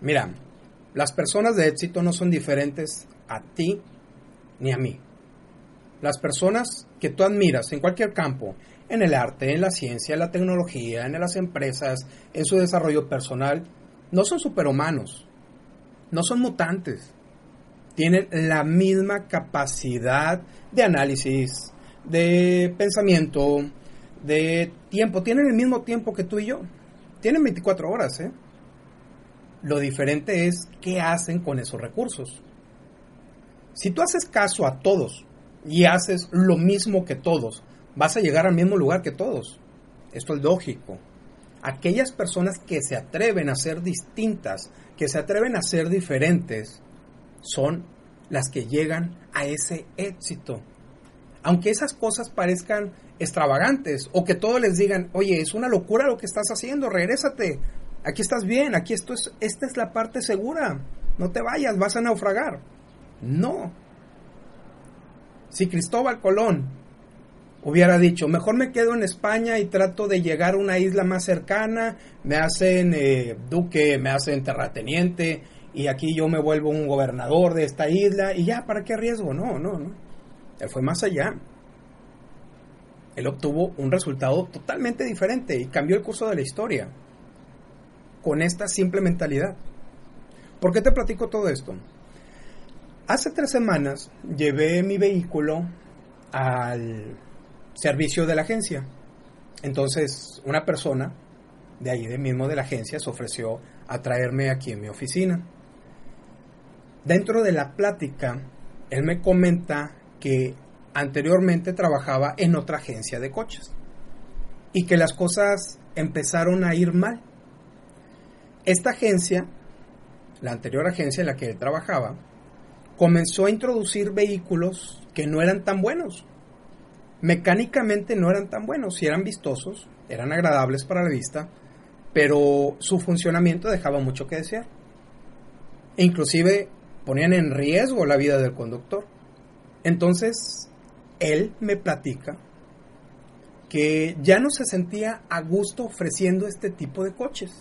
Mira, las personas de éxito no son diferentes a ti ni a mí. Las personas que tú admiras en cualquier campo, en el arte, en la ciencia, en la tecnología, en las empresas, en su desarrollo personal, no son superhumanos, no son mutantes. Tienen la misma capacidad de análisis, de pensamiento, de tiempo. Tienen el mismo tiempo que tú y yo. Tienen 24 horas, ¿eh? Lo diferente es qué hacen con esos recursos. Si tú haces caso a todos y haces lo mismo que todos, vas a llegar al mismo lugar que todos. Esto es lógico. Aquellas personas que se atreven a ser distintas, que se atreven a ser diferentes, son las que llegan a ese éxito. Aunque esas cosas parezcan extravagantes o que todos les digan, oye, es una locura lo que estás haciendo, regrésate, aquí estás bien, aquí esto es, esta es la parte segura, no te vayas, vas a naufragar. No. Si Cristóbal Colón hubiera dicho, mejor me quedo en España y trato de llegar a una isla más cercana, me hacen eh, duque, me hacen terrateniente y aquí yo me vuelvo un gobernador de esta isla y ya, ¿para qué riesgo? No, no, no. Él fue más allá. Él obtuvo un resultado totalmente diferente y cambió el curso de la historia con esta simple mentalidad. ¿Por qué te platico todo esto? Hace tres semanas llevé mi vehículo al servicio de la agencia. Entonces, una persona de ahí, de mismo de la agencia, se ofreció a traerme aquí en mi oficina. Dentro de la plática, él me comenta que anteriormente trabajaba en otra agencia de coches y que las cosas empezaron a ir mal esta agencia, la anterior agencia en la que él trabajaba, comenzó a introducir vehículos que no eran tan buenos. Mecánicamente no eran tan buenos, si eran vistosos, eran agradables para la vista, pero su funcionamiento dejaba mucho que desear. E inclusive ponían en riesgo la vida del conductor. Entonces, él me platica que ya no se sentía a gusto ofreciendo este tipo de coches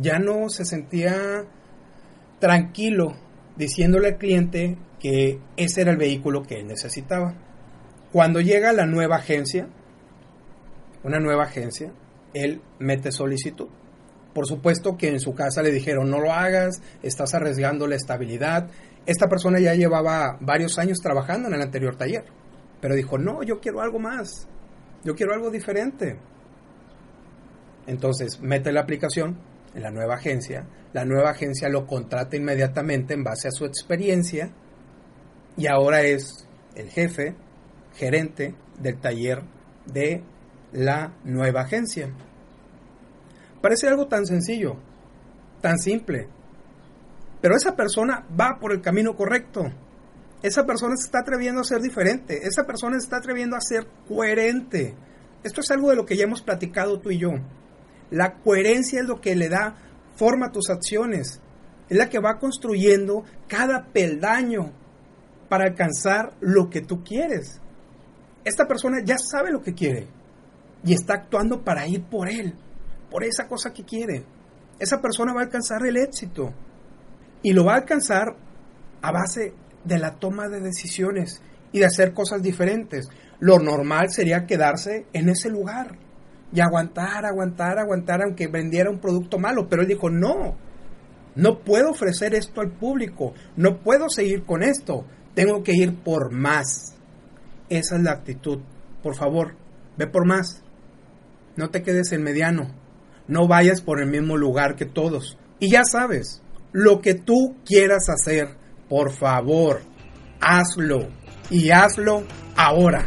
ya no se sentía tranquilo diciéndole al cliente que ese era el vehículo que él necesitaba. Cuando llega la nueva agencia, una nueva agencia, él mete solicitud. Por supuesto que en su casa le dijeron no lo hagas, estás arriesgando la estabilidad. Esta persona ya llevaba varios años trabajando en el anterior taller, pero dijo, no, yo quiero algo más, yo quiero algo diferente. Entonces mete la aplicación, en la nueva agencia, la nueva agencia lo contrata inmediatamente en base a su experiencia y ahora es el jefe, gerente del taller de la nueva agencia. Parece algo tan sencillo, tan simple, pero esa persona va por el camino correcto. Esa persona se está atreviendo a ser diferente, esa persona se está atreviendo a ser coherente. Esto es algo de lo que ya hemos platicado tú y yo. La coherencia es lo que le da forma a tus acciones. Es la que va construyendo cada peldaño para alcanzar lo que tú quieres. Esta persona ya sabe lo que quiere y está actuando para ir por él, por esa cosa que quiere. Esa persona va a alcanzar el éxito y lo va a alcanzar a base de la toma de decisiones y de hacer cosas diferentes. Lo normal sería quedarse en ese lugar y aguantar, aguantar, aguantar, aunque vendiera un producto malo. Pero él dijo, no, no puedo ofrecer esto al público, no puedo seguir con esto, tengo que ir por más. Esa es la actitud. Por favor, ve por más. No te quedes en mediano. No vayas por el mismo lugar que todos. Y ya sabes, lo que tú quieras hacer, por favor, hazlo. Y hazlo ahora.